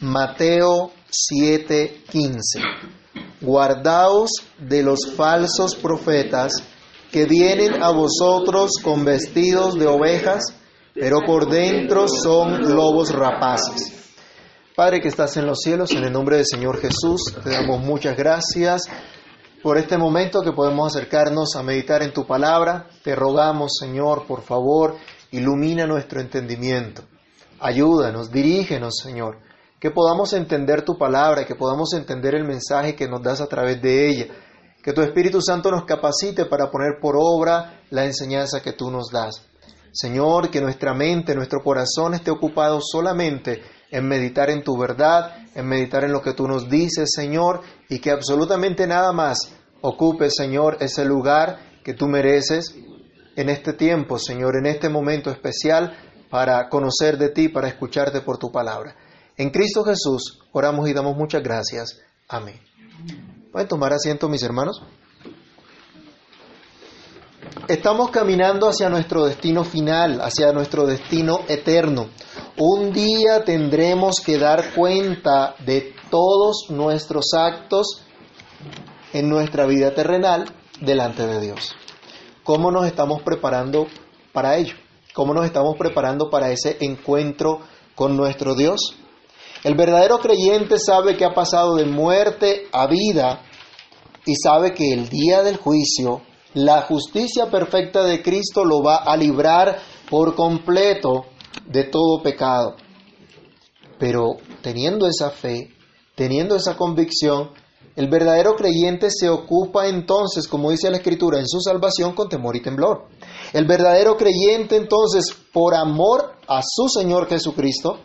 Mateo 7:15. Guardaos de los falsos profetas que vienen a vosotros con vestidos de ovejas, pero por dentro son lobos rapaces. Padre que estás en los cielos, en el nombre del Señor Jesús, te damos muchas gracias por este momento que podemos acercarnos a meditar en tu palabra. Te rogamos, Señor, por favor, ilumina nuestro entendimiento. Ayúdanos, dirígenos, Señor, que podamos entender tu palabra, que podamos entender el mensaje que nos das a través de ella, que tu Espíritu Santo nos capacite para poner por obra la enseñanza que tú nos das. Señor, que nuestra mente, nuestro corazón esté ocupado solamente en meditar en tu verdad, en meditar en lo que tú nos dices, Señor, y que absolutamente nada más ocupe, Señor, ese lugar que tú mereces en este tiempo, Señor, en este momento especial para conocer de ti, para escucharte por tu palabra. En Cristo Jesús oramos y damos muchas gracias. Amén. ¿Pueden tomar asiento, mis hermanos? Estamos caminando hacia nuestro destino final, hacia nuestro destino eterno. Un día tendremos que dar cuenta de todos nuestros actos en nuestra vida terrenal delante de Dios. ¿Cómo nos estamos preparando para ello? ¿Cómo nos estamos preparando para ese encuentro con nuestro Dios? El verdadero creyente sabe que ha pasado de muerte a vida y sabe que el día del juicio la justicia perfecta de Cristo lo va a librar por completo de todo pecado. Pero teniendo esa fe, teniendo esa convicción, el verdadero creyente se ocupa entonces, como dice la Escritura, en su salvación con temor y temblor. El verdadero creyente entonces, por amor a su Señor Jesucristo,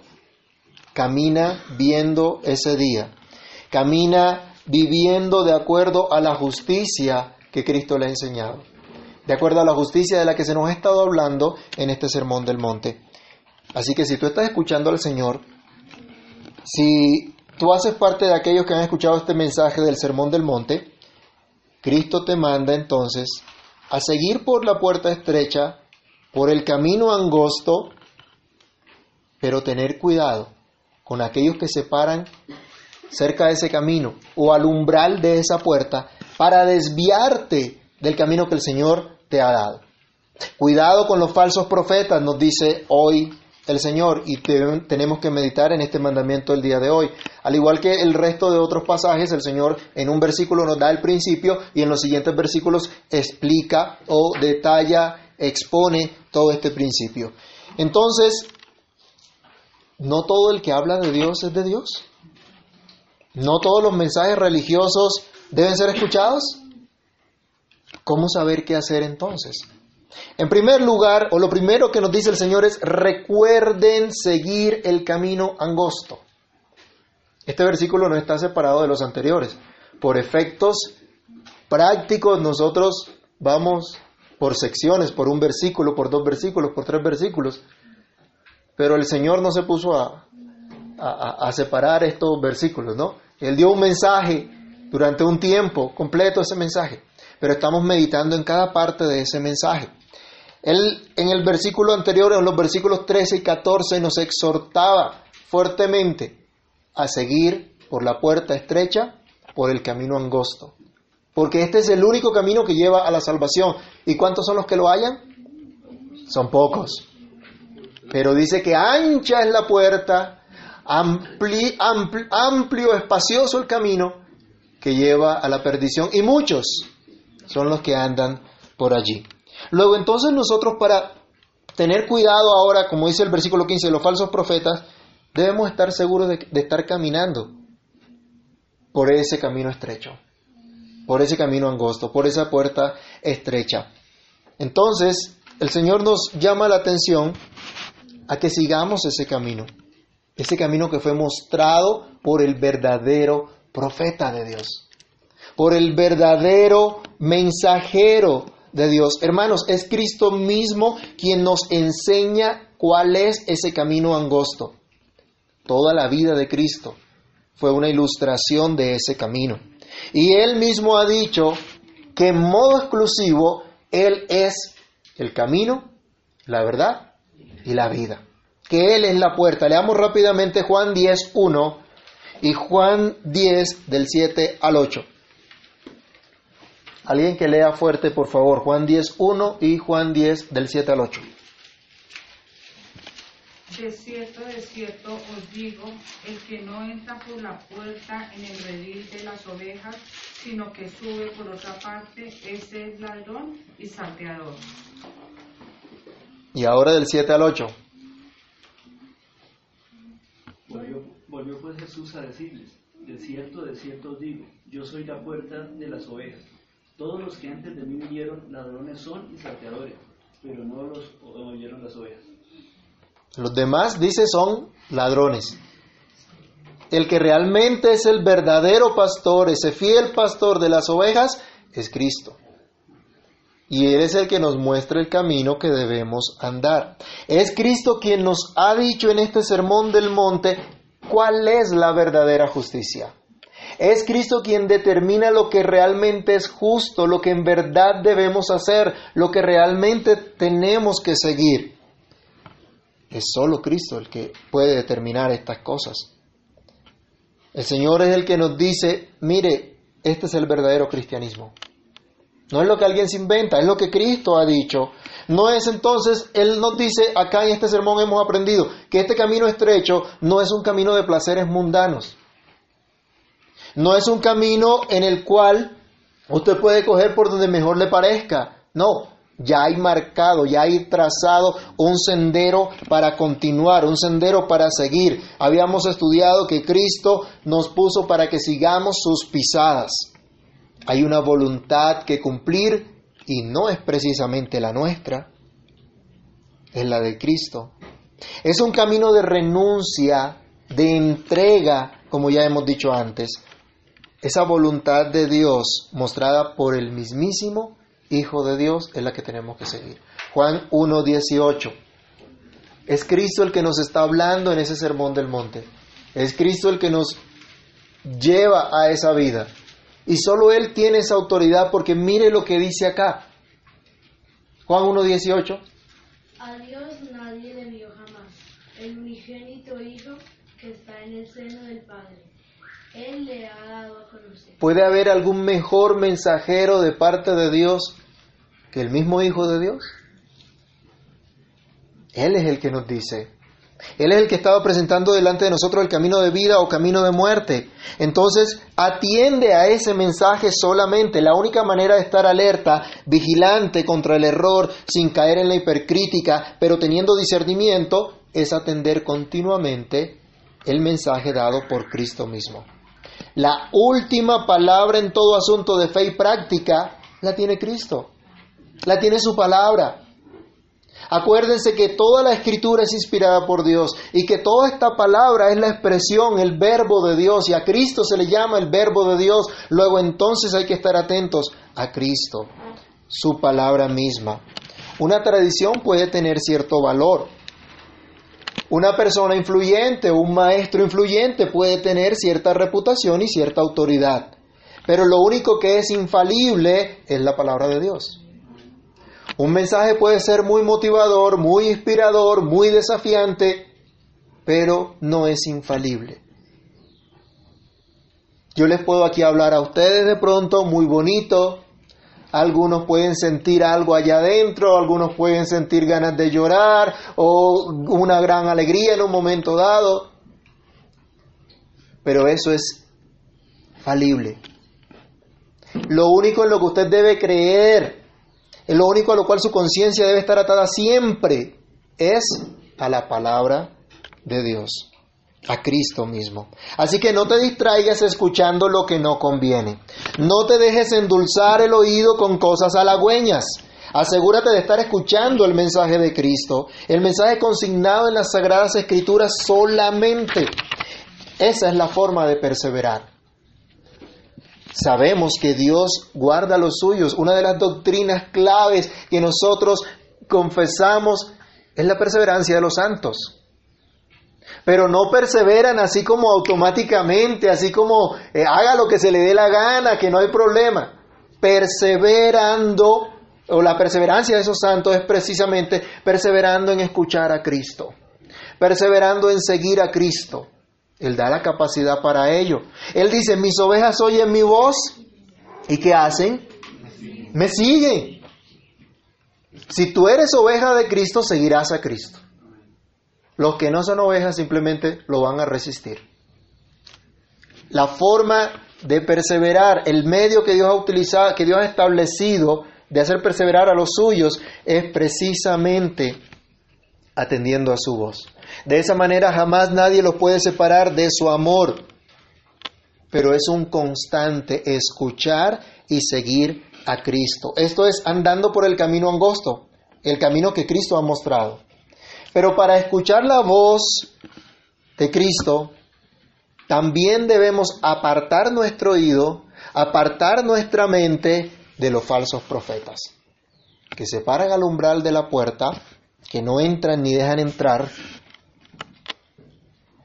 camina viendo ese día, camina viviendo de acuerdo a la justicia que Cristo le ha enseñado, de acuerdo a la justicia de la que se nos ha estado hablando en este sermón del monte. Así que si tú estás escuchando al Señor, si tú haces parte de aquellos que han escuchado este mensaje del sermón del monte, Cristo te manda entonces a seguir por la puerta estrecha, por el camino angosto, pero tener cuidado con aquellos que se paran cerca de ese camino o al umbral de esa puerta para desviarte del camino que el Señor te ha dado. Cuidado con los falsos profetas, nos dice hoy el Señor, y tenemos que meditar en este mandamiento el día de hoy. Al igual que el resto de otros pasajes, el Señor en un versículo nos da el principio y en los siguientes versículos explica o detalla, expone todo este principio. Entonces, no todo el que habla de Dios es de Dios. No todos los mensajes religiosos deben ser escuchados? ¿Cómo saber qué hacer entonces? En primer lugar, o lo primero que nos dice el Señor es, recuerden seguir el camino angosto. Este versículo no está separado de los anteriores. Por efectos prácticos nosotros vamos por secciones, por un versículo, por dos versículos, por tres versículos. Pero el Señor no se puso a, a, separar estos versículos, ¿no? Él dio un mensaje durante un tiempo completo ese mensaje, pero estamos meditando en cada parte de ese mensaje. Él en el versículo anterior, en los versículos 13 y 14, nos exhortaba fuertemente a seguir por la puerta estrecha, por el camino angosto, porque este es el único camino que lleva a la salvación. ¿Y cuántos son los que lo hallan? Son pocos. Pero dice que ancha es la puerta, amplio, amplio, espacioso el camino que lleva a la perdición y muchos son los que andan por allí. Luego entonces nosotros para tener cuidado ahora, como dice el versículo 15 de los falsos profetas, debemos estar seguros de estar caminando por ese camino estrecho, por ese camino angosto, por esa puerta estrecha. Entonces, el Señor nos llama la atención a que sigamos ese camino, ese camino que fue mostrado por el verdadero profeta de Dios, por el verdadero mensajero de Dios. Hermanos, es Cristo mismo quien nos enseña cuál es ese camino angosto. Toda la vida de Cristo fue una ilustración de ese camino. Y Él mismo ha dicho que en modo exclusivo Él es el camino, la verdad y la vida. que Él es la puerta. Leamos rápidamente Juan 10, 1 y Juan 10 del 7 al 8. Alguien que lea fuerte, por favor, Juan 10, 1 y Juan 10 del 7 al 8. De cierto, de cierto os digo, el que no entra por la puerta en el redil de las ovejas, sino que sube por otra parte, ese es ladrón y salteador. Y ahora del 7 al 8. Volvió, volvió pues Jesús a decirles, de cierto, de cierto os digo, yo soy la puerta de las ovejas. Todos los que antes de mí vinieron ladrones son y salteadores, pero no los oyeron las ovejas. Los demás, dice, son ladrones. El que realmente es el verdadero pastor, ese fiel pastor de las ovejas, es Cristo. Y Él es el que nos muestra el camino que debemos andar. Es Cristo quien nos ha dicho en este sermón del monte cuál es la verdadera justicia. Es Cristo quien determina lo que realmente es justo, lo que en verdad debemos hacer, lo que realmente tenemos que seguir. Es solo Cristo el que puede determinar estas cosas. El Señor es el que nos dice, mire, este es el verdadero cristianismo. No es lo que alguien se inventa, es lo que Cristo ha dicho. No es entonces, Él nos dice, acá en este sermón hemos aprendido que este camino estrecho no es un camino de placeres mundanos. No es un camino en el cual usted puede coger por donde mejor le parezca. No, ya hay marcado, ya hay trazado un sendero para continuar, un sendero para seguir. Habíamos estudiado que Cristo nos puso para que sigamos sus pisadas. Hay una voluntad que cumplir y no es precisamente la nuestra, es la de Cristo. Es un camino de renuncia, de entrega, como ya hemos dicho antes. Esa voluntad de Dios mostrada por el mismísimo Hijo de Dios es la que tenemos que seguir. Juan 1.18. Es Cristo el que nos está hablando en ese sermón del monte. Es Cristo el que nos lleva a esa vida. Y solo Él tiene esa autoridad porque mire lo que dice acá. Juan 1.18. A Dios nadie le vio jamás, el unigénito Hijo que está en el seno del Padre. Él le ha dado a conocer. ¿Puede haber algún mejor mensajero de parte de Dios que el mismo Hijo de Dios? Él es el que nos dice. Él es el que estaba presentando delante de nosotros el camino de vida o camino de muerte. Entonces, atiende a ese mensaje solamente. La única manera de estar alerta, vigilante contra el error, sin caer en la hipercrítica, pero teniendo discernimiento, es atender continuamente el mensaje dado por Cristo mismo. La última palabra en todo asunto de fe y práctica la tiene Cristo. La tiene su palabra. Acuérdense que toda la escritura es inspirada por Dios y que toda esta palabra es la expresión, el verbo de Dios y a Cristo se le llama el verbo de Dios. Luego entonces hay que estar atentos a Cristo, su palabra misma. Una tradición puede tener cierto valor. Una persona influyente, un maestro influyente puede tener cierta reputación y cierta autoridad. Pero lo único que es infalible es la palabra de Dios. Un mensaje puede ser muy motivador, muy inspirador, muy desafiante, pero no es infalible. Yo les puedo aquí hablar a ustedes de pronto muy bonito. Algunos pueden sentir algo allá adentro, algunos pueden sentir ganas de llorar o una gran alegría en un momento dado. Pero eso es falible. Lo único en lo que usted debe creer lo único a lo cual su conciencia debe estar atada siempre es a la palabra de Dios, a Cristo mismo. Así que no te distraigas escuchando lo que no conviene. No te dejes endulzar el oído con cosas halagüeñas. Asegúrate de estar escuchando el mensaje de Cristo, el mensaje consignado en las Sagradas Escrituras solamente. Esa es la forma de perseverar. Sabemos que Dios guarda los suyos. Una de las doctrinas claves que nosotros confesamos es la perseverancia de los santos. Pero no perseveran así como automáticamente, así como eh, haga lo que se le dé la gana, que no hay problema. Perseverando, o la perseverancia de esos santos es precisamente perseverando en escuchar a Cristo perseverando en seguir a Cristo. Él da la capacidad para ello. Él dice, mis ovejas oyen mi voz. ¿Y qué hacen? Me siguen. Si tú eres oveja de Cristo, seguirás a Cristo. Los que no son ovejas simplemente lo van a resistir. La forma de perseverar, el medio que Dios ha utilizado, que Dios ha establecido de hacer perseverar a los suyos es precisamente atendiendo a su voz. De esa manera jamás nadie los puede separar de su amor, pero es un constante escuchar y seguir a Cristo. Esto es andando por el camino angosto, el camino que Cristo ha mostrado. Pero para escuchar la voz de Cristo, también debemos apartar nuestro oído, apartar nuestra mente de los falsos profetas, que se paran al umbral de la puerta, que no entran ni dejan entrar,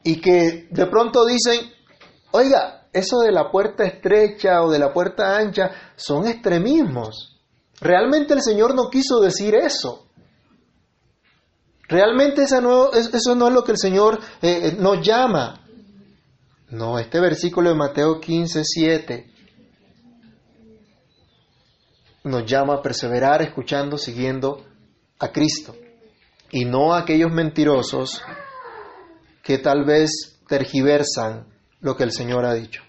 y que de pronto dicen, oiga, eso de la puerta estrecha o de la puerta ancha son extremismos. Realmente el Señor no quiso decir eso. Realmente eso no, eso no es lo que el Señor eh, eh, nos llama. No, este versículo de Mateo 15, 7 nos llama a perseverar escuchando, siguiendo a Cristo. Y no aquellos mentirosos que tal vez tergiversan lo que el Señor ha dicho.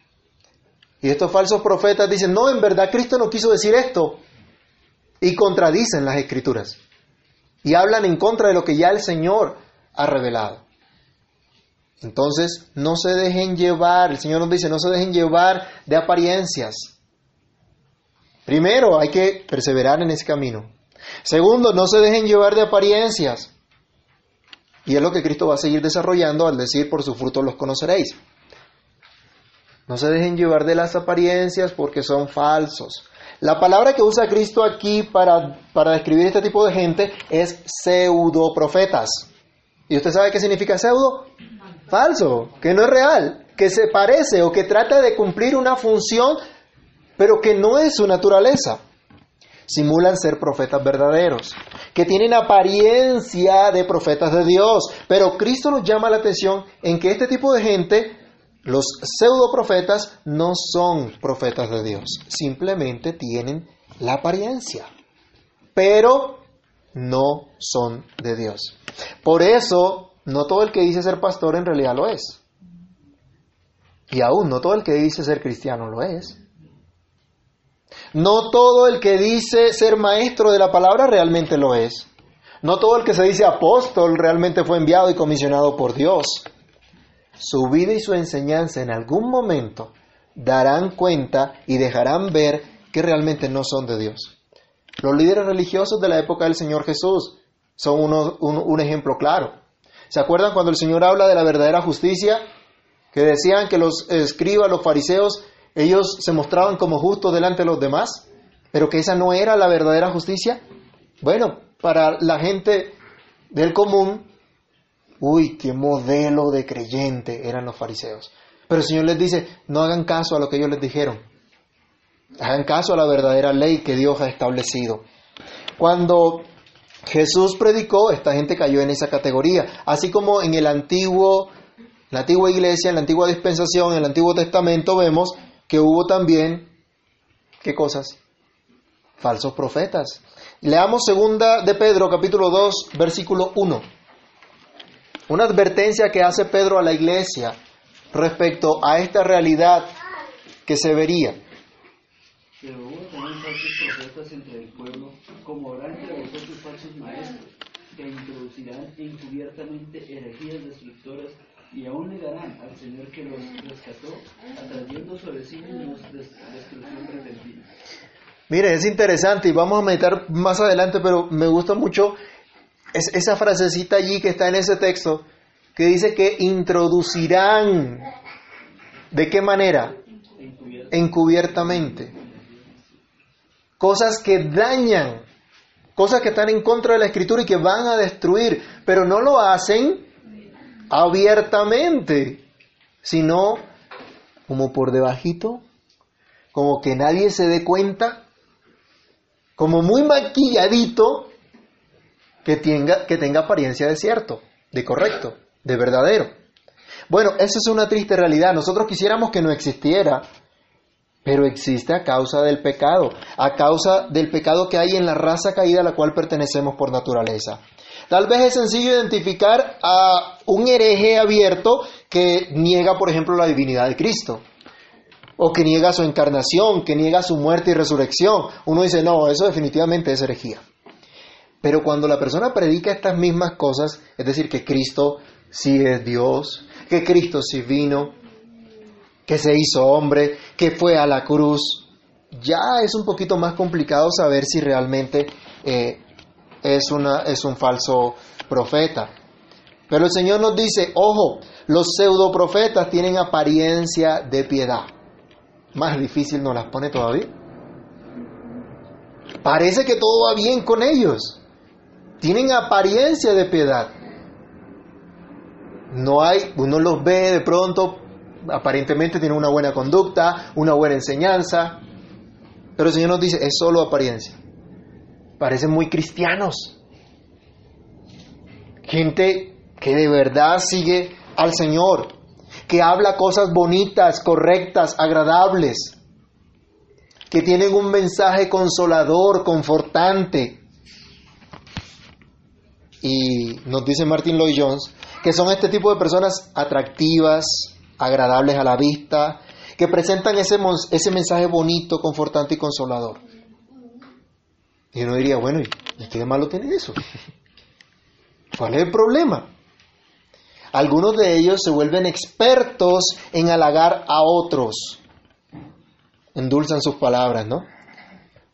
Y estos falsos profetas dicen, no, en verdad Cristo no quiso decir esto. Y contradicen las escrituras. Y hablan en contra de lo que ya el Señor ha revelado. Entonces, no se dejen llevar, el Señor nos dice, no se dejen llevar de apariencias. Primero, hay que perseverar en ese camino. Segundo, no se dejen llevar de apariencias. Y es lo que Cristo va a seguir desarrollando al decir, por su fruto los conoceréis. No se dejen llevar de las apariencias porque son falsos. La palabra que usa Cristo aquí para, para describir este tipo de gente es pseudo profetas. ¿Y usted sabe qué significa pseudo? Falso, que no es real, que se parece o que trata de cumplir una función pero que no es su naturaleza. Simulan ser profetas verdaderos, que tienen apariencia de profetas de Dios, pero Cristo nos llama la atención en que este tipo de gente, los pseudo profetas, no son profetas de Dios, simplemente tienen la apariencia, pero no son de Dios. Por eso, no todo el que dice ser pastor en realidad lo es. Y aún no todo el que dice ser cristiano lo es. No todo el que dice ser maestro de la palabra realmente lo es. No todo el que se dice apóstol realmente fue enviado y comisionado por Dios. Su vida y su enseñanza en algún momento darán cuenta y dejarán ver que realmente no son de Dios. Los líderes religiosos de la época del Señor Jesús son un, un ejemplo claro. ¿Se acuerdan cuando el Señor habla de la verdadera justicia? Que decían que los escribas, los fariseos, ellos se mostraban como justos delante de los demás, pero que esa no era la verdadera justicia. Bueno, para la gente del común, uy, qué modelo de creyente eran los fariseos. Pero el Señor les dice, no hagan caso a lo que ellos les dijeron. Hagan caso a la verdadera ley que Dios ha establecido. Cuando Jesús predicó, esta gente cayó en esa categoría. Así como en el antiguo, la antigua iglesia, en la antigua dispensación, en el Antiguo Testamento vemos que hubo también, ¿qué cosas? Falsos profetas. Leamos segunda de Pedro, capítulo 2, versículo 1. Una advertencia que hace Pedro a la iglesia respecto a esta realidad que se vería. Pero hubo también falsos profetas entre el pueblo, como habrá entre vosotros falsos maestros, que introducirán encubiertamente herejías destructoras y aún negarán al Señor que los rescató, atrayendo sobre sí mismos destrucción repentina. Mire, es interesante y vamos a meditar más adelante, pero me gusta mucho esa frasecita allí que está en ese texto, que dice que introducirán. ¿De qué manera? Encubiertamente. Cosas que dañan, cosas que están en contra de la escritura y que van a destruir, pero no lo hacen abiertamente, sino como por debajito, como que nadie se dé cuenta, como muy maquilladito, que tenga, que tenga apariencia de cierto, de correcto, de verdadero. Bueno, esa es una triste realidad. Nosotros quisiéramos que no existiera, pero existe a causa del pecado, a causa del pecado que hay en la raza caída a la cual pertenecemos por naturaleza. Tal vez es sencillo identificar a un hereje abierto que niega, por ejemplo, la divinidad de Cristo, o que niega su encarnación, que niega su muerte y resurrección. Uno dice, no, eso definitivamente es herejía. Pero cuando la persona predica estas mismas cosas, es decir, que Cristo sí es Dios, que Cristo sí vino, que se hizo hombre, que fue a la cruz, ya es un poquito más complicado saber si realmente eh, es, es un falso profeta. Pero el Señor nos dice, ojo, los pseudoprofetas tienen apariencia de piedad. Más difícil nos las pone todavía. Parece que todo va bien con ellos. Tienen apariencia de piedad. No hay, uno los ve de pronto, aparentemente tienen una buena conducta, una buena enseñanza, pero el Señor nos dice, es solo apariencia. Parecen muy cristianos. Gente que de verdad sigue al Señor, que habla cosas bonitas, correctas, agradables, que tienen un mensaje consolador, confortante. Y nos dice Martin Lloyd Jones que son este tipo de personas atractivas, agradables a la vista, que presentan ese, ese mensaje bonito, confortante y consolador. Y uno diría, bueno, ¿y qué de malo tiene eso? ¿Cuál es el problema? Algunos de ellos se vuelven expertos en halagar a otros. Endulzan sus palabras, ¿no?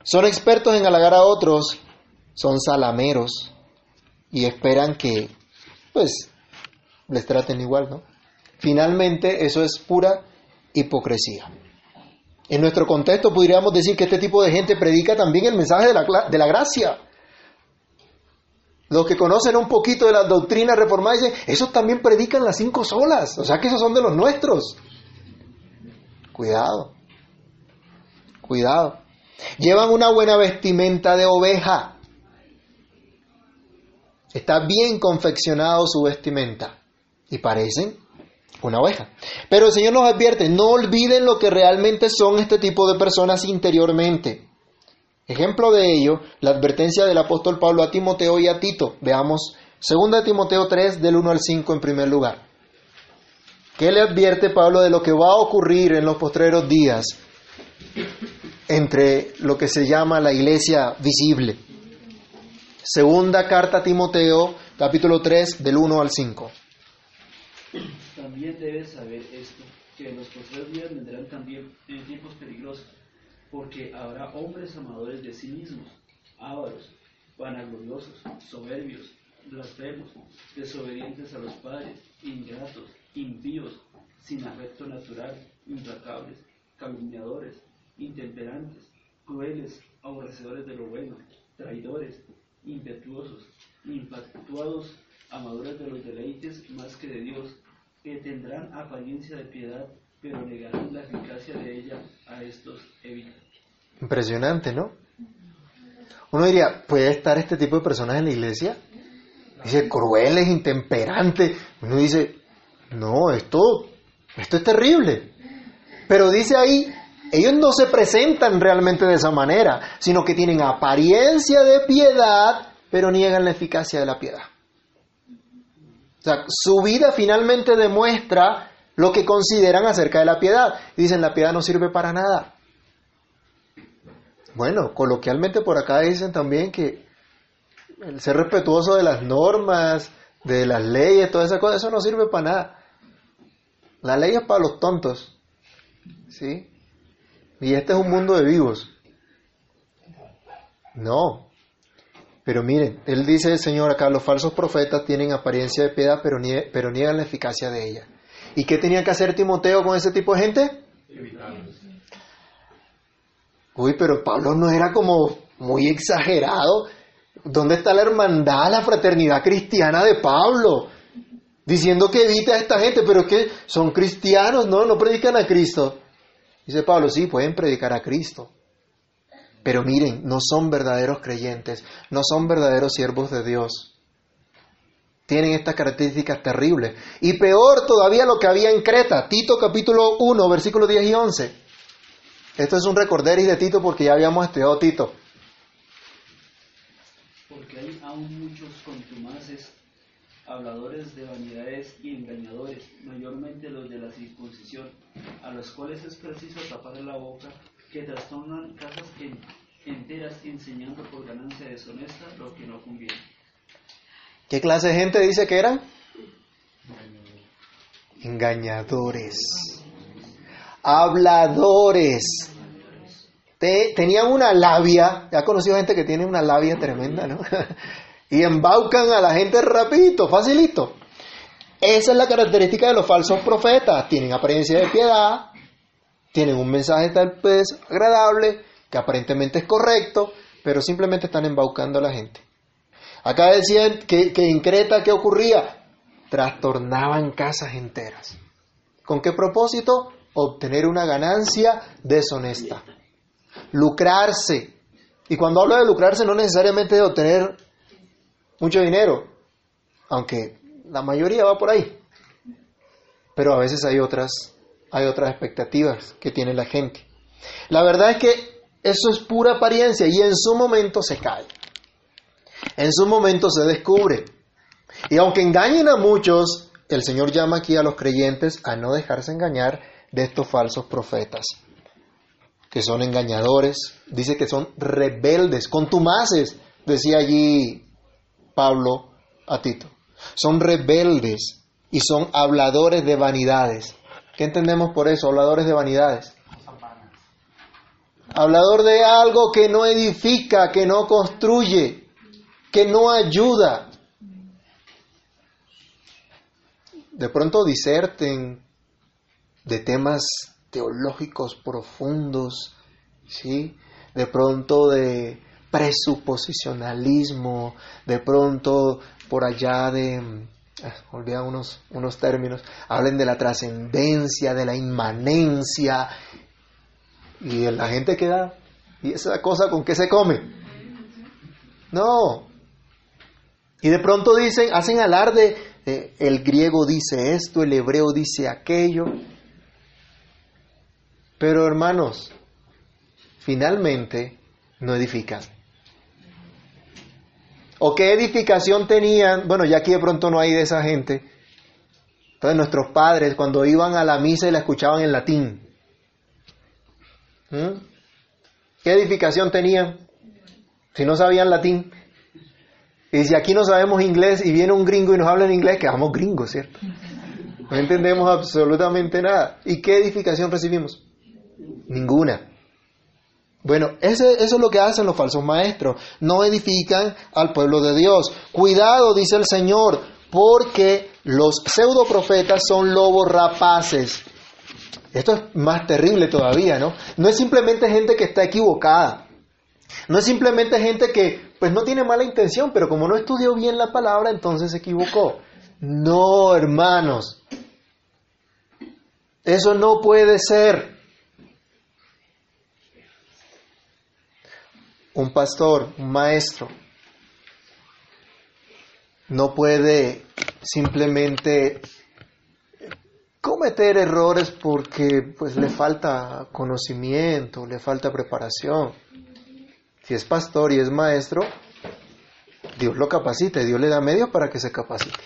Son expertos en halagar a otros, son salameros y esperan que, pues, les traten igual, ¿no? Finalmente, eso es pura hipocresía. En nuestro contexto podríamos decir que este tipo de gente predica también el mensaje de la, de la gracia. Los que conocen un poquito de la doctrina reformada dicen, esos también predican las cinco solas, o sea que esos son de los nuestros. Cuidado, cuidado. Llevan una buena vestimenta de oveja. Está bien confeccionado su vestimenta y parecen una oveja. Pero el Señor nos advierte, no olviden lo que realmente son este tipo de personas interiormente. Ejemplo de ello, la advertencia del apóstol Pablo a Timoteo y a Tito. Veamos 2 Timoteo 3 del 1 al 5 en primer lugar. ¿Qué le advierte Pablo de lo que va a ocurrir en los postreros días entre lo que se llama la iglesia visible? Segunda carta a Timoteo, capítulo 3 del 1 al 5. También debes saber esto, que en los postreros días vendrán también tiempos peligrosos, porque habrá hombres amadores de sí mismos, ávaros, vanagloriosos, soberbios, blasfemos, desobedientes a los padres, ingratos, impíos, sin afecto natural, implacables, calumniadores, intemperantes, crueles, aborrecedores de lo bueno, traidores, impetuosos, infatuados, amadores de los deleites más que de Dios, que tendrán apariencia de piedad, pero negarán la eficacia de ella a estos evitan. Impresionante, ¿no? Uno diría, ¿puede estar este tipo de personas en la iglesia? Dice, crueles, intemperantes. Uno dice, no, esto, esto es terrible. Pero dice ahí, ellos no se presentan realmente de esa manera, sino que tienen apariencia de piedad, pero niegan la eficacia de la piedad. O sea, su vida finalmente demuestra lo que consideran acerca de la piedad. Dicen, la piedad no sirve para nada. Bueno, coloquialmente por acá dicen también que el ser respetuoso de las normas, de las leyes, toda esa cosa, eso no sirve para nada. La ley es para los tontos. ¿Sí? Y este es un mundo de vivos. No, pero miren, él dice el Señor acá, los falsos profetas tienen apariencia de piedad, pero, niegan la eficacia de ella. ¿Y qué tenía que hacer Timoteo con ese tipo de gente? Uy, pero Pablo no era como muy exagerado. ¿Dónde está la hermandad, la fraternidad cristiana de Pablo? Diciendo que evita a esta gente, pero que son cristianos, ¿no? No predican a Cristo. Dice Pablo, sí, pueden predicar a Cristo, pero miren, no son verdaderos creyentes, no son verdaderos siervos de Dios. tienen estas características terribles. Y peor todavía lo que había en Creta, Tito capítulo 1, versículos 10 y 11. Esto es un recorderis de Tito porque ya habíamos estudiado Tito. Porque hay aún muchos contumaces, habladores de vanidades y engañadores, mayormente los de la circuncisión, a los cuales es preciso tapar la boca, que trastornan casas en- enteras enseñando por ganancia deshonesta lo que no conviene. ¿Qué clase de gente dice que eran? Engañadores. Habladores. Te- tenían una labia. Ya he conocido gente que tiene una labia tremenda, ¿no? y embaucan a la gente rapidito, facilito. Esa es la característica de los falsos profetas. Tienen apariencia de piedad, tienen un mensaje tal vez agradable, que aparentemente es correcto, pero simplemente están embaucando a la gente. Acá decían que, que en Creta, ¿qué ocurría? Trastornaban casas enteras. ¿Con qué propósito? Obtener una ganancia deshonesta. Lucrarse. Y cuando hablo de lucrarse no necesariamente de obtener mucho dinero, aunque la mayoría va por ahí. Pero a veces hay otras, hay otras expectativas que tiene la gente. La verdad es que eso es pura apariencia y en su momento se cae. En su momento se descubre. Y aunque engañen a muchos, el Señor llama aquí a los creyentes a no dejarse engañar de estos falsos profetas, que son engañadores, dice que son rebeldes, contumaces, decía allí Pablo a Tito. Son rebeldes y son habladores de vanidades. ¿Qué entendemos por eso? Habladores de vanidades. Hablador de algo que no edifica, que no construye, que no ayuda. De pronto diserten de temas teológicos profundos, ¿sí? De pronto de presuposicionalismo, de pronto por allá de, olvidan unos, unos términos, hablen de la trascendencia, de la inmanencia, y la gente queda, ¿y esa cosa con qué se come? No. Y de pronto dicen, hacen alarde, eh, el griego dice esto, el hebreo dice aquello. Pero hermanos, finalmente no edifican. ¿O qué edificación tenían? Bueno, ya aquí de pronto no hay de esa gente. Entonces nuestros padres cuando iban a la misa y la escuchaban en latín. ¿Mm? ¿Qué edificación tenían? Si no sabían latín. Y si aquí no sabemos inglés y viene un gringo y nos habla en inglés, quedamos gringos, ¿cierto? No entendemos absolutamente nada. ¿Y qué edificación recibimos? Ninguna. Bueno, ese- eso es lo que hacen los falsos maestros. No edifican al pueblo de Dios. Cuidado, dice el Señor, porque los pseudo profetas son lobos rapaces. Esto es más terrible todavía, ¿no? No es simplemente gente que está equivocada. No es simplemente gente que pues no tiene mala intención, pero como no estudió bien la palabra, entonces se equivocó. No, hermanos. Eso no puede ser. Un pastor, un maestro, no puede simplemente cometer errores porque pues le falta conocimiento, le falta preparación. Si es pastor y es maestro, Dios lo capacita Dios le da medios para que se capacite.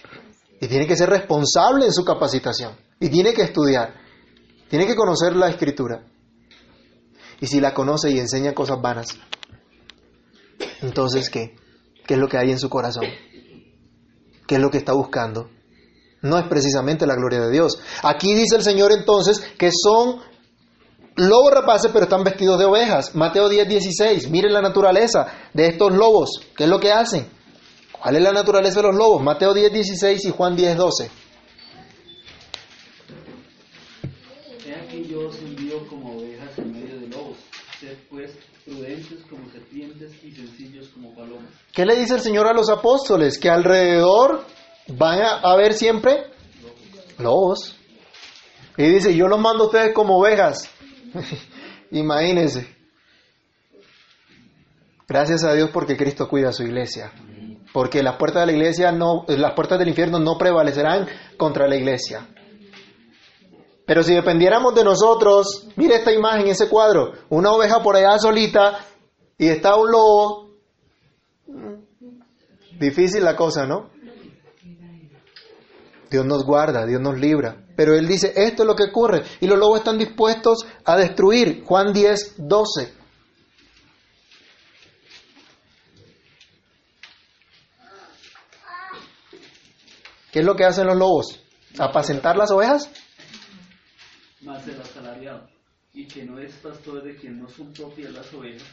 Y tiene que ser responsable en su capacitación. Y tiene que estudiar. Tiene que conocer la escritura. Y si la conoce y enseña cosas vanas, entonces ¿qué? ¿Qué es lo que hay en su corazón? ¿Qué es lo que está buscando? No es precisamente la gloria de Dios. Aquí dice el Señor entonces que son lobos rapaces, pero están vestidos de ovejas. Mateo 10, 16. Miren la naturaleza de estos lobos. ¿Qué es lo que hacen? ¿Cuál es la naturaleza de los lobos? Mateo 10, 16 y Juan 10, 12. He aquí yo os envío como ovejas en medio de lobos. Sed pues prudentes como serpientes sencillos como. ¿Qué le dice el Señor a los apóstoles? Que alrededor van a haber siempre lobos. Y dice, yo los mando a ustedes como ovejas. Imagínense. Gracias a Dios porque Cristo cuida a su iglesia. porque las puertas de la iglesia no, las puertas del infierno no prevalecerán contra la iglesia. Pero si dependiéramos de nosotros, mire esta imagen, ese cuadro, una oveja por allá solita y está un lobo. Difícil la cosa, ¿no? Dios nos guarda, Dios nos libra. Pero Él dice, esto es lo que ocurre. Y los lobos están dispuestos a destruir. Juan 10, 12. ¿Qué es lo que hacen los lobos? ¿Apacentar las ovejas? Mas el asalariado, y que no es pastor de quien no son propias las ovejas,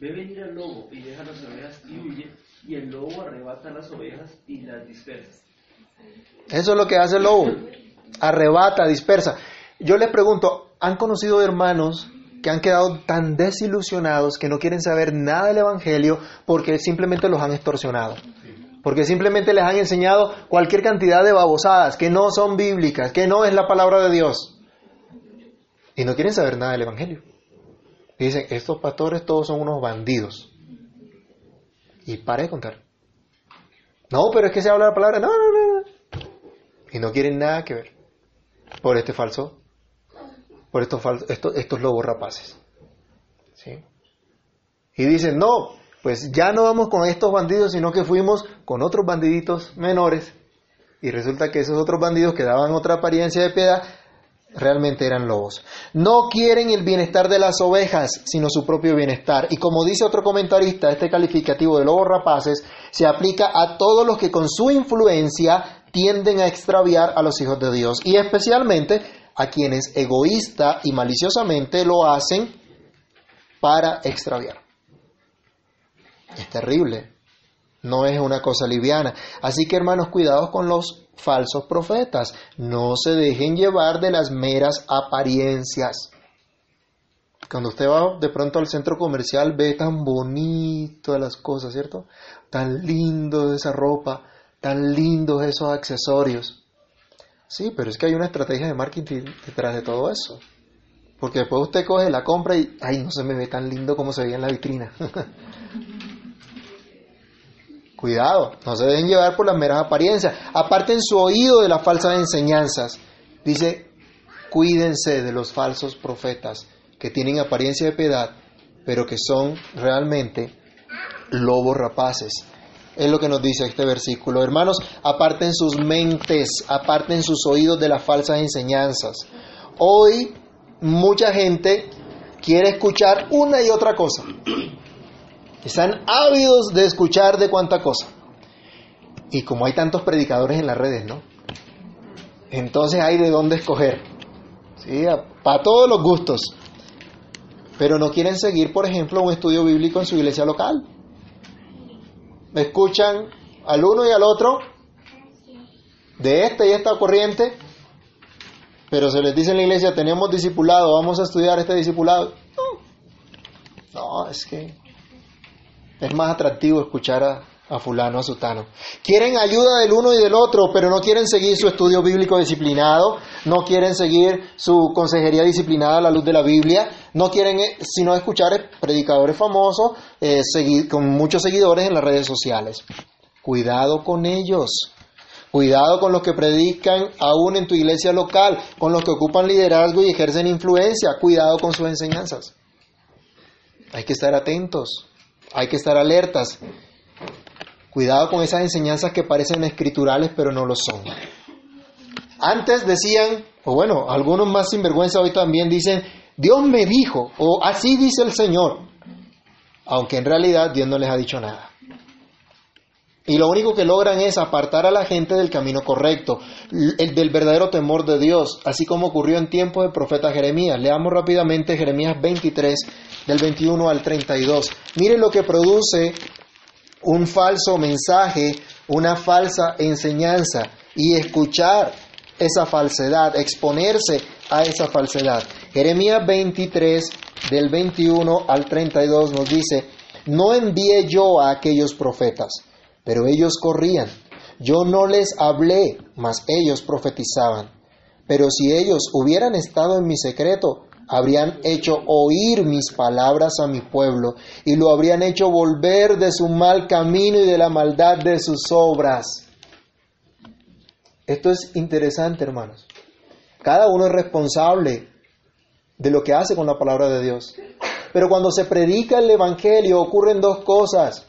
ve venir al lobo y deja las ovejas y huye, y el lobo arrebata las ovejas y las dispersa. Eso es lo que hace el lobo. Arrebata, dispersa. Yo les pregunto, ¿han conocido hermanos que han quedado tan desilusionados que no quieren saber nada del Evangelio porque simplemente los han extorsionado? Porque simplemente les han enseñado cualquier cantidad de babosadas que no son bíblicas, que no es la palabra de Dios. Y no quieren saber nada del Evangelio. Dicen, estos pastores todos son unos bandidos. Y para de contar. No, pero es que se habla la palabra. No, no, no. Y no quieren nada que ver. Por este falso. Por estos, estos, estos lobos rapaces. ¿Sí? Y dicen, no, pues ya no vamos con estos bandidos, sino que fuimos con otros bandiditos menores. Y resulta que esos otros bandidos que daban otra apariencia de piedad realmente eran lobos. No quieren el bienestar de las ovejas, sino su propio bienestar. Y como dice otro comentarista, este calificativo de lobos rapaces se aplica a todos los que con su influencia tienden a extraviar a los hijos de Dios. Y especialmente a quienes egoísta y maliciosamente lo hacen para extraviar. Es terrible, no es una cosa liviana. Así que hermanos, cuidados con los falsos profetas. No se dejen llevar de las meras apariencias. Cuando usted va de pronto al centro comercial ve tan bonito las cosas, ¿cierto? Tan lindo esa ropa, tan lindos esos accesorios. Sí, pero es que hay una estrategia de marketing detrás de todo eso. Porque después usted coge la compra y, ay, no se me ve tan lindo como se veía en la vitrina. Cuidado, no se dejen llevar por las meras apariencias. Aparten su oído de las falsas enseñanzas. Dice, cuídense de los falsos profetas que tienen apariencia de piedad, pero que son realmente lobos rapaces. Es lo que nos dice este versículo. Hermanos, aparten sus mentes, aparten sus oídos de las falsas enseñanzas. Hoy mucha gente quiere escuchar una y otra cosa. Están ávidos de escuchar de cuánta cosa. Y como hay tantos predicadores en las redes, ¿no? Entonces hay de dónde escoger. ¿Sí? Para todos los gustos. Pero no quieren seguir, por ejemplo, un estudio bíblico en su iglesia local. Escuchan al uno y al otro de esta y esta corriente, pero se les dice en la iglesia, tenemos discipulado, vamos a estudiar este discipulado. no es que es más atractivo escuchar a, fulano, a sutano. Quieren ayuda del uno y del otro, pero no quieren seguir su estudio bíblico disciplinado, no quieren seguir su consejería disciplinada a la luz de la Biblia, no quieren eh, sino escuchar predicadores famosos eh, con muchos seguidores en las redes sociales. Cuidado con ellos. Cuidado con los que predican aún en tu iglesia local, con los que ocupan liderazgo y ejercen influencia. Cuidado con sus enseñanzas. Hay que estar atentos. Hay que estar alertas. Cuidado con esas enseñanzas que parecen escriturales pero no lo son. Antes decían, o bueno, algunos más sinvergüenza hoy también dicen, Dios me dijo, o así dice el Señor, aunque en realidad Dios no les ha dicho nada. Y lo único que logran es apartar a la gente del camino correcto, el del verdadero temor de Dios, así como ocurrió en tiempos del profeta Jeremías. Leamos rápidamente Jeremías 23, del 21 al 32. Miren lo que produce un falso mensaje, una falsa enseñanza y escuchar esa falsedad, exponerse a esa falsedad. Jeremías 23, del 21 al 32 nos dice, no envié yo a aquellos profetas pero ellos corrían. Yo no les hablé, mas ellos profetizaban. Pero si ellos hubieran estado en mi secreto, habrían hecho oír mis palabras a mi pueblo y lo habrían hecho volver de su mal camino y de la maldad de sus obras. Esto es interesante, hermanos. Cada uno es responsable de lo que hace con la palabra de Dios. Pero cuando se predica el Evangelio ocurren dos cosas.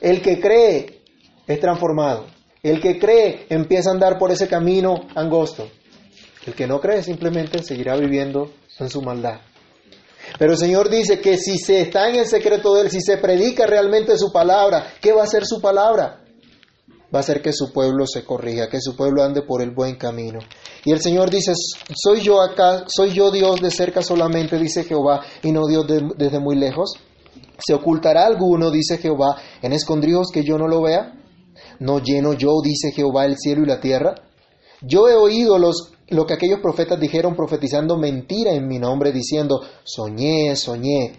El que cree es transformado. El que cree empieza a andar por ese camino angosto. El que no cree simplemente seguirá viviendo en su maldad. Pero el Señor dice que si se está en el secreto de Él, si se predica realmente su palabra, ¿qué va a ser su palabra? Va a hacer que su pueblo se corrija, que su pueblo ande por el buen camino. Y el Señor dice, ¿soy yo acá, soy yo Dios de cerca solamente, dice Jehová, y no Dios de, desde muy lejos? ¿Se ocultará alguno, dice Jehová, en escondrijos que yo no lo vea? ¿No lleno yo, dice Jehová, el cielo y la tierra? Yo he oído los, lo que aquellos profetas dijeron profetizando mentira en mi nombre, diciendo, soñé, soñé.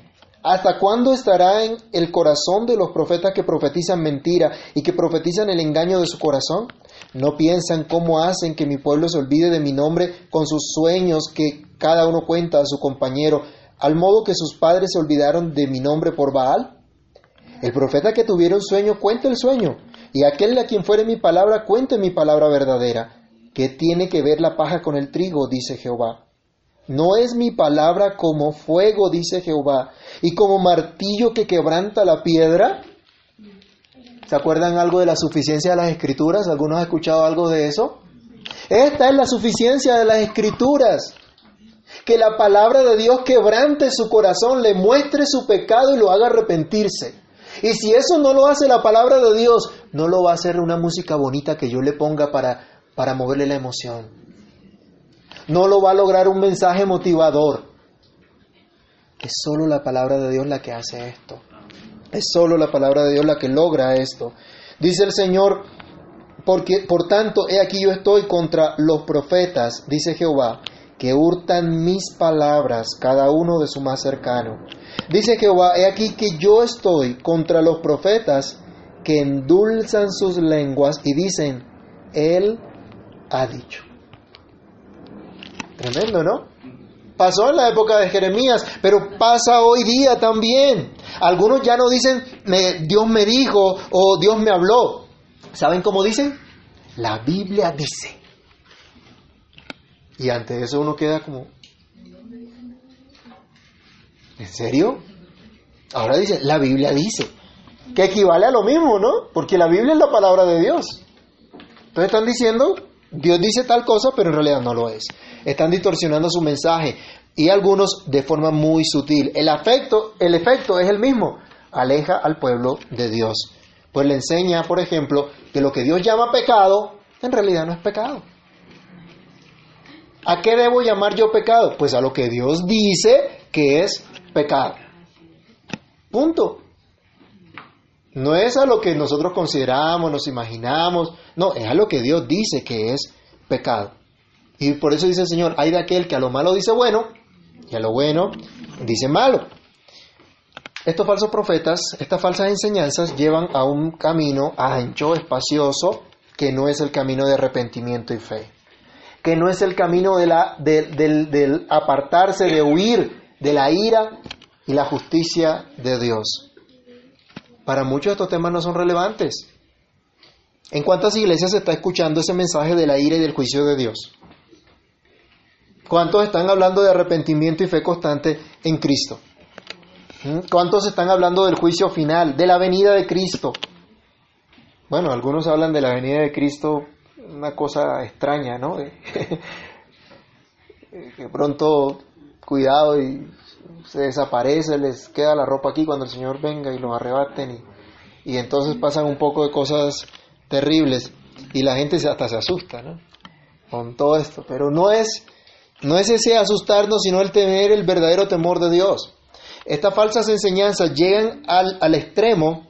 ¿Hasta cuándo estará en el corazón de los profetas que profetizan mentira y que profetizan el engaño de su corazón? ¿No piensan cómo hacen que mi pueblo se olvide de mi nombre con sus sueños que cada uno cuenta a su compañero, al modo que sus padres se olvidaron de mi nombre por Baal? El profeta que tuviera un sueño cuenta el sueño, y aquel a quien fuere mi palabra cuente mi palabra verdadera. ¿Qué tiene que ver la paja con el trigo? dice Jehová. ¿No es mi palabra como fuego, dice Jehová, y como martillo que quebranta la piedra? ¿Se acuerdan algo de la suficiencia de las escrituras? ¿Algunos han escuchado algo de eso? Esta es la suficiencia de las escrituras. Que la palabra de Dios quebrante su corazón, le muestre su pecado y lo haga arrepentirse. Y si eso no lo hace la palabra de Dios, no lo va a hacer una música bonita que yo le ponga para, para moverle la emoción. No lo va a lograr un mensaje motivador. Es solo la palabra de Dios la que hace esto. Es solo la palabra de Dios la que logra esto. Dice el Señor, porque por tanto, he aquí yo estoy contra los profetas, dice Jehová, que hurtan mis palabras, cada uno de su más cercano. Dice Jehová, he aquí que yo estoy contra los profetas que endulzan sus lenguas y dicen, Él ha dicho. Tremendo, ¿no? Pasó en la época de Jeremías, pero pasa hoy día también. Algunos ya no dicen, Dios me dijo o Dios me habló. ¿Saben cómo dicen? La Biblia dice. Y ante eso uno queda como, ¿en serio? Ahora dice, la Biblia dice, que equivale a lo mismo, ¿no? Porque la Biblia es la palabra de Dios. Entonces están diciendo, Dios dice tal cosa, pero en realidad no lo es. Están distorsionando su mensaje y algunos de forma muy sutil. El efecto, el efecto es el mismo, aleja al pueblo de Dios. Pues le enseña, por ejemplo, que lo que Dios llama pecado, en realidad no es pecado. ¿A qué debo llamar yo pecado? Pues a lo que Dios dice que es pecado. Punto. No es a lo que nosotros consideramos, nos imaginamos, no, es a lo que Dios dice que es pecado. Y por eso dice el Señor, hay de aquel que a lo malo dice bueno y a lo bueno dice malo. Estos falsos profetas, estas falsas enseñanzas llevan a un camino ancho, espacioso, que no es el camino de arrepentimiento y fe, que no es el camino de del apartarse, de huir de la ira y la justicia de Dios. Para muchos estos temas no son relevantes. ¿En cuántas iglesias se está escuchando ese mensaje de la ira y del juicio de Dios? ¿Cuántos están hablando de arrepentimiento y fe constante en Cristo? ¿Mm? ¿Cuántos están hablando del juicio final, de la venida de Cristo? Bueno, algunos hablan de la venida de Cristo, una cosa extraña, ¿no? que pronto, cuidado y se desaparece, les queda la ropa aquí cuando el Señor venga y los arrebaten y, entonces pasan un poco de cosas terribles y la gente hasta se asusta. Con todo esto, pero no es, no es ese asustarnos, sino el tener el verdadero temor de Dios. Estas falsas enseñanzas llegan al, al extremo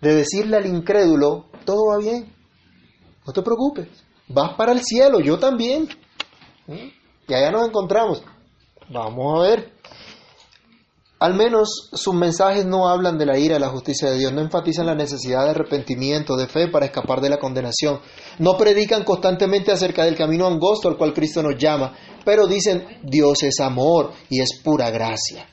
de decirle al incrédulo, todo va bien, no te preocupes, vas para el cielo, yo también. Y allá nos encontramos. Vamos a ver. Al menos sus mensajes no hablan de la ira, de la justicia de Dios, no enfatizan la necesidad de arrepentimiento, de fe para escapar de la condenación, no predican constantemente acerca del camino angosto al cual Cristo nos llama, pero dicen Dios es amor y es pura gracia.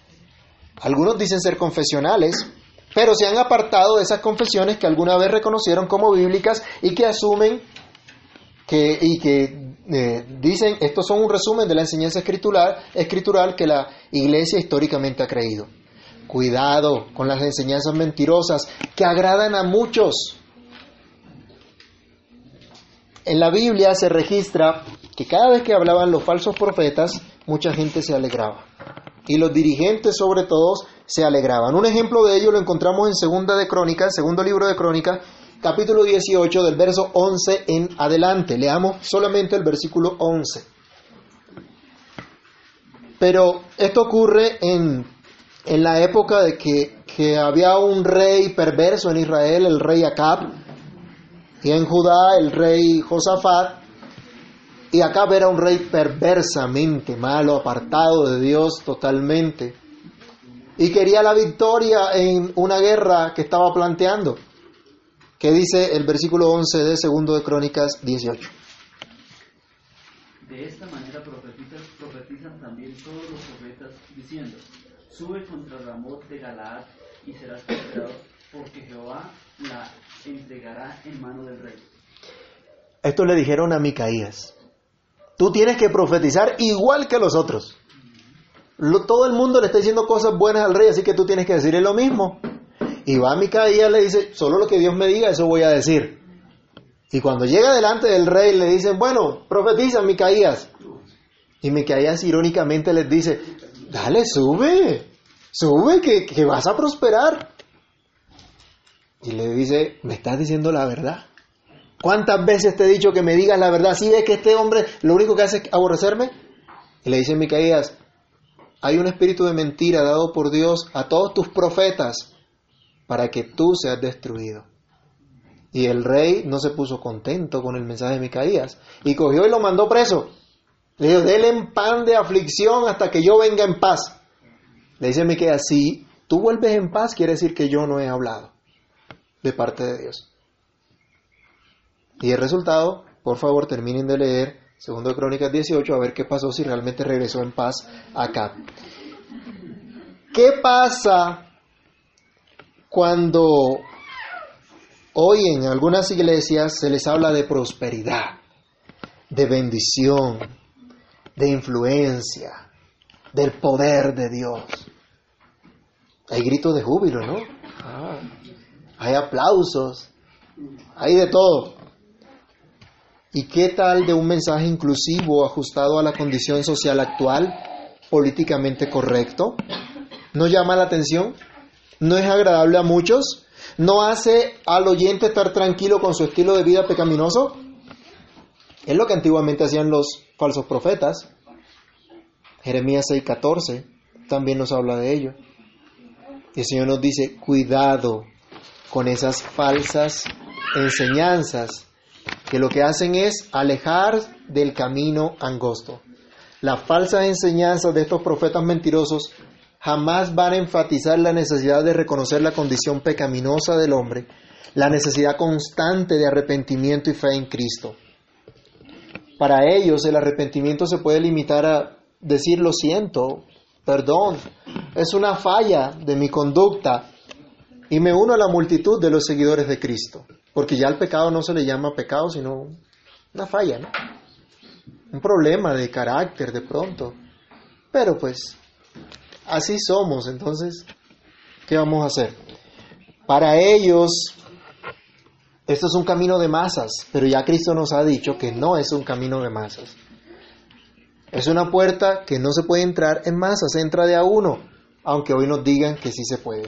Algunos dicen ser confesionales, pero se han apartado de esas confesiones que alguna vez reconocieron como bíblicas y que asumen que, y que eh, dicen, estos son un resumen de la enseñanza escritural, escritural que la iglesia históricamente ha creído. Cuidado con las enseñanzas mentirosas que agradan a muchos. En la Biblia se registra que cada vez que hablaban los falsos profetas, mucha gente se alegraba. Y los dirigentes, sobre todo, se alegraban. Un ejemplo de ello lo encontramos en Segunda de Crónicas, segundo libro de Crónicas, capítulo 18, del verso 11 en adelante. Leamos solamente el versículo 11. Pero esto ocurre en, en la época de que, que había un rey perverso en Israel, el rey Acab, y en Judá el rey Josafat, y Acab era un rey perversamente malo, apartado de Dios totalmente, y quería la victoria en una guerra que estaba planteando, que dice el versículo 11 de segundo de Crónicas 18. De esta manera profetizan, profetizan también todos los profetas diciendo, sube contra Ramot de Galaad y serás prosperado, porque Jehová la entregará en mano del rey. Esto le dijeron a Micaías. Tú tienes que profetizar igual que los otros. Todo el mundo le está diciendo cosas buenas al rey, así que tú tienes que decirle lo mismo. Y va Micaías le dice, solo lo que Dios me diga, eso voy a decir. Y cuando llega delante del rey le dicen, bueno, profetiza Micaías. Y Micaías irónicamente les dice, dale, sube, sube que, que vas a prosperar. Y le dice, ¿me estás diciendo la verdad? ¿Cuántas veces te he dicho que me digas la verdad? ¿Sí ves que este hombre lo único que hace es aborrecerme? Y le dice Micaías, hay un espíritu de mentira dado por Dios a todos tus profetas para que tú seas destruido. Y el rey no se puso contento con el mensaje de Micaías y cogió y lo mandó preso. Le dijo, déle en pan de aflicción hasta que yo venga en paz. Le dice Micaías, si tú vuelves en paz, quiere decir que yo no he hablado de parte de Dios. Y el resultado, por favor, terminen de leer 2 Crónicas 18 a ver qué pasó si realmente regresó en paz acá. ¿Qué pasa cuando hoy en algunas iglesias se les habla de prosperidad, de bendición, de influencia, del poder de Dios? Hay gritos de júbilo, ¿no? Ah, hay aplausos, hay de todo. ¿Y qué tal de un mensaje inclusivo ajustado a la condición social actual, políticamente correcto? ¿No llama la atención? ¿No es agradable a muchos? ¿No hace al oyente estar tranquilo con su estilo de vida pecaminoso? Es lo que antiguamente hacían los falsos profetas. Jeremías 6:14 también nos habla de ello. Y el Señor nos dice, cuidado con esas falsas enseñanzas que lo que hacen es alejar del camino angosto. Las falsas enseñanzas de estos profetas mentirosos jamás van a enfatizar la necesidad de reconocer la condición pecaminosa del hombre, la necesidad constante de arrepentimiento y fe en Cristo. Para ellos el arrepentimiento se puede limitar a decir lo siento, perdón, es una falla de mi conducta y me uno a la multitud de los seguidores de Cristo. Porque ya al pecado no se le llama pecado, sino una falla, ¿no? Un problema de carácter de pronto. Pero pues, así somos, entonces, ¿qué vamos a hacer? Para ellos, esto es un camino de masas, pero ya Cristo nos ha dicho que no es un camino de masas. Es una puerta que no se puede entrar en masas, entra de a uno, aunque hoy nos digan que sí se puede.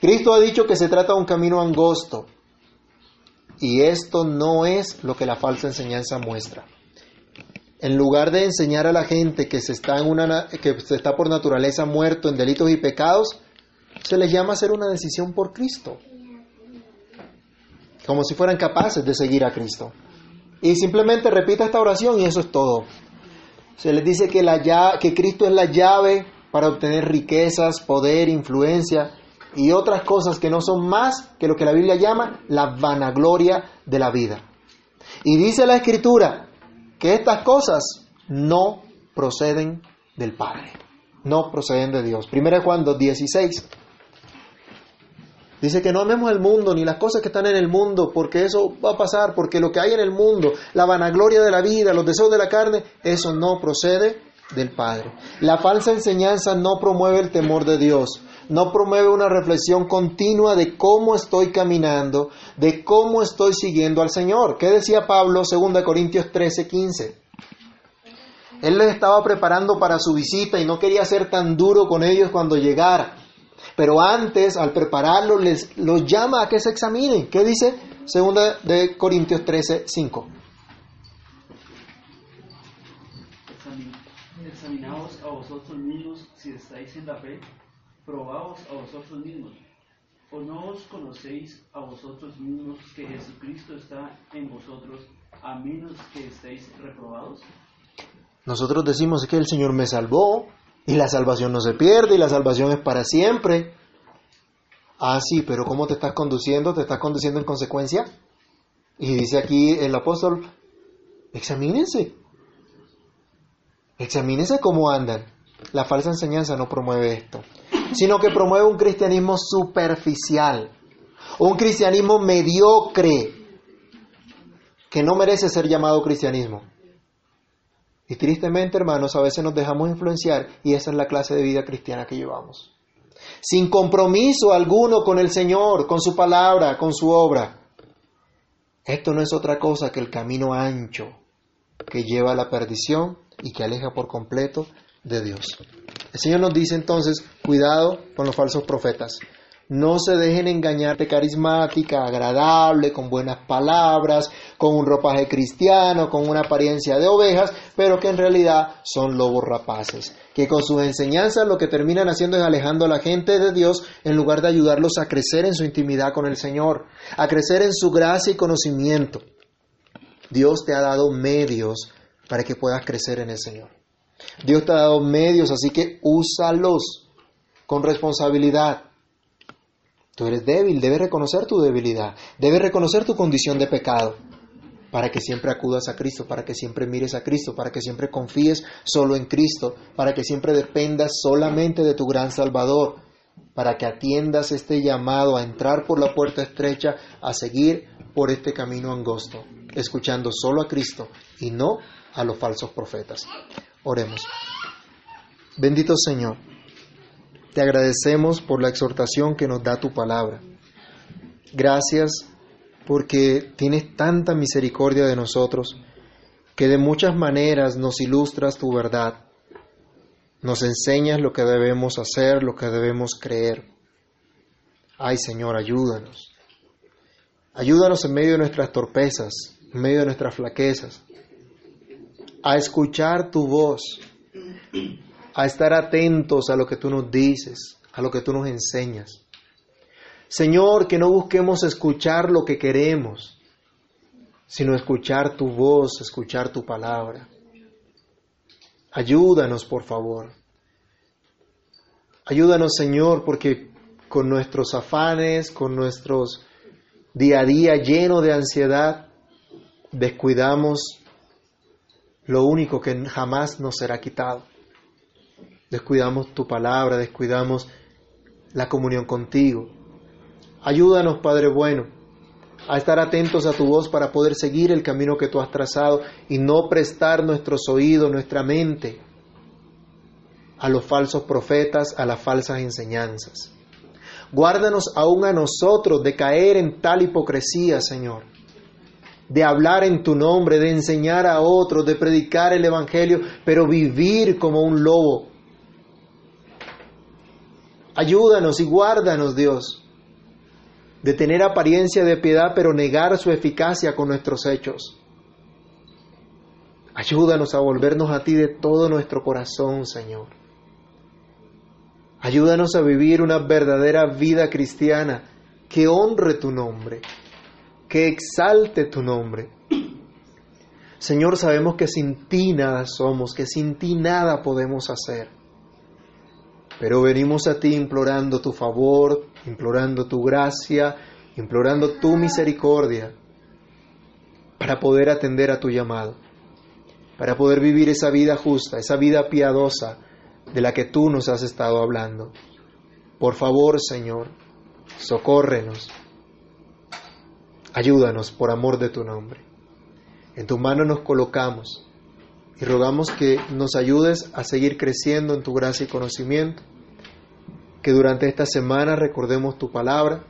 Cristo ha dicho que se trata de un camino angosto, y esto no es lo que la falsa enseñanza muestra. En lugar de enseñar a la gente que se está, por naturaleza muerto en delitos y pecados, se les llama a hacer una decisión por Cristo. Como si fueran capaces de seguir a Cristo. Y simplemente repita esta oración y eso es todo. Se les dice que, que Cristo es la llave para obtener riquezas, poder, influencia y otras cosas que no son más que lo que la Biblia llama la vanagloria de la vida. Y dice la Escritura que estas cosas no proceden del Padre, no proceden de Dios. Primera Juan 2.16 dice que no amemos el mundo ni las cosas que están en el mundo, porque eso va a pasar, porque lo que hay en el mundo, la vanagloria de la vida, los deseos de la carne, eso no procede del Padre. La falsa enseñanza no promueve el temor de Dios, no promueve una reflexión continua de cómo estoy caminando, de cómo estoy siguiendo al Señor. ¿Qué decía Pablo 2 Corintios 13, 15? Él les estaba preparando para su visita y no quería ser tan duro con ellos cuando llegara. Pero antes, al prepararlo, les los llama a que se examinen. ¿Qué dice? Segunda de Corintios 13, 5. Examinaos a vosotros mismos si estáis en la fe, probaos a vosotros mismos. ¿O no os conocéis a vosotros mismos que Jesucristo está en vosotros, a menos que estéis reprobados? Nosotros decimos que el Señor me salvó y la salvación no se pierde y la salvación es para siempre. Ah, sí, pero ¿cómo te estás conduciendo? ¿Te estás conduciendo en consecuencia? Y dice aquí el apóstol, examínense. Examínense cómo andan. La falsa enseñanza no promueve esto, sino que promueve un cristianismo superficial, un cristianismo mediocre, que no merece ser llamado cristianismo. Y tristemente, hermanos, a veces nos dejamos influenciar y esa es la clase de vida cristiana que llevamos. Sin compromiso alguno con el Señor, con su palabra, con su obra. Esto no es otra cosa que el camino ancho que lleva a la perdición y que aleja por completo de Dios. El Señor nos dice entonces, cuidado con los falsos profetas. No se dejen engañar de carismática, agradable, con buenas palabras, con un ropaje cristiano, con una apariencia de ovejas, pero que en realidad son lobos rapaces, que con sus enseñanzas lo que terminan haciendo es alejando a la gente de Dios en lugar de ayudarlos a crecer en su intimidad con el Señor, a crecer en su gracia y conocimiento. Dios te ha dado medios para que puedas crecer en el Señor. Dios te ha dado medios, así que úsalos con responsabilidad. Tú eres débil, debes reconocer tu debilidad, debes reconocer tu condición de pecado, para que siempre acudas a Cristo, para que siempre mires a Cristo, para que siempre confíes solo en Cristo, para que siempre dependas solamente de tu gran Salvador, para que atiendas este llamado a entrar por la puerta estrecha, a seguir por este camino angosto, escuchando solo a Cristo y no a los falsos profetas. Oremos. Bendito Señor. Te agradecemos por la exhortación que nos da tu palabra. Gracias porque tienes tanta misericordia de nosotros que de muchas maneras nos ilustras tu verdad. Nos enseñas lo que debemos hacer, lo que debemos creer. Ay Señor, ayúdanos. Ayúdanos en medio de nuestras torpezas, en medio de nuestras flaquezas, a escuchar tu voz a estar atentos a lo que tú nos dices, a lo que tú nos enseñas. Señor, que no busquemos escuchar lo que queremos, sino escuchar tu voz, escuchar tu palabra. Ayúdanos, por favor. Ayúdanos, Señor, porque con nuestros afanes, con nuestros día a día lleno de ansiedad, descuidamos lo único que jamás nos será quitado descuidamos tu palabra, descuidamos la comunión contigo. Ayúdanos, Padre bueno, a estar atentos a tu voz para poder seguir el camino que tú has trazado y no prestar nuestros oídos, nuestra mente a los falsos profetas, a las falsas enseñanzas. Guárdanos aún a nosotros de caer en tal hipocresía, Señor, de hablar en tu nombre, de enseñar a otros, de predicar el Evangelio, pero vivir como un lobo Ayúdanos y guárdanos, Dios, de tener apariencia de piedad, pero negar su eficacia con nuestros hechos. Ayúdanos a volvernos a ti de todo nuestro corazón, Señor. Ayúdanos a vivir una verdadera vida cristiana que honre tu nombre, que exalte tu nombre. Señor, sabemos que sin ti nada somos, que sin ti nada podemos hacer. Pero venimos a ti implorando tu favor, implorando tu gracia, implorando tu misericordia para poder atender a tu llamado, para poder vivir esa vida justa, esa vida piadosa de la que tú nos has estado hablando. Por favor, Señor, socórrenos. Ayúdanos por amor de tu nombre. En tu mano nos colocamos y rogamos que nos ayudes a seguir creciendo en tu gracia y conocimiento. Que durante esta semana recordemos tu palabra,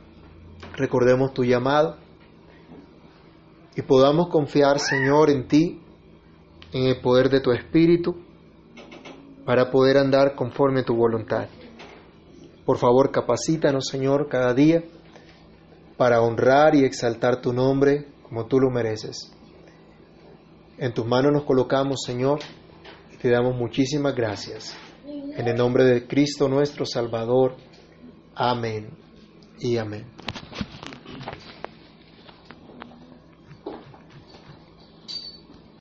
recordemos tu llamado y podamos confiar, Señor, en ti, en el poder de tu Espíritu, para poder andar conforme a tu voluntad. Por favor, capacítanos, Señor, cada día para honrar y exaltar tu nombre como tú lo mereces. En tus manos nos colocamos, Señor, y te damos muchísimas gracias. En el nombre de Cristo nuestro Salvador. Amén y amén.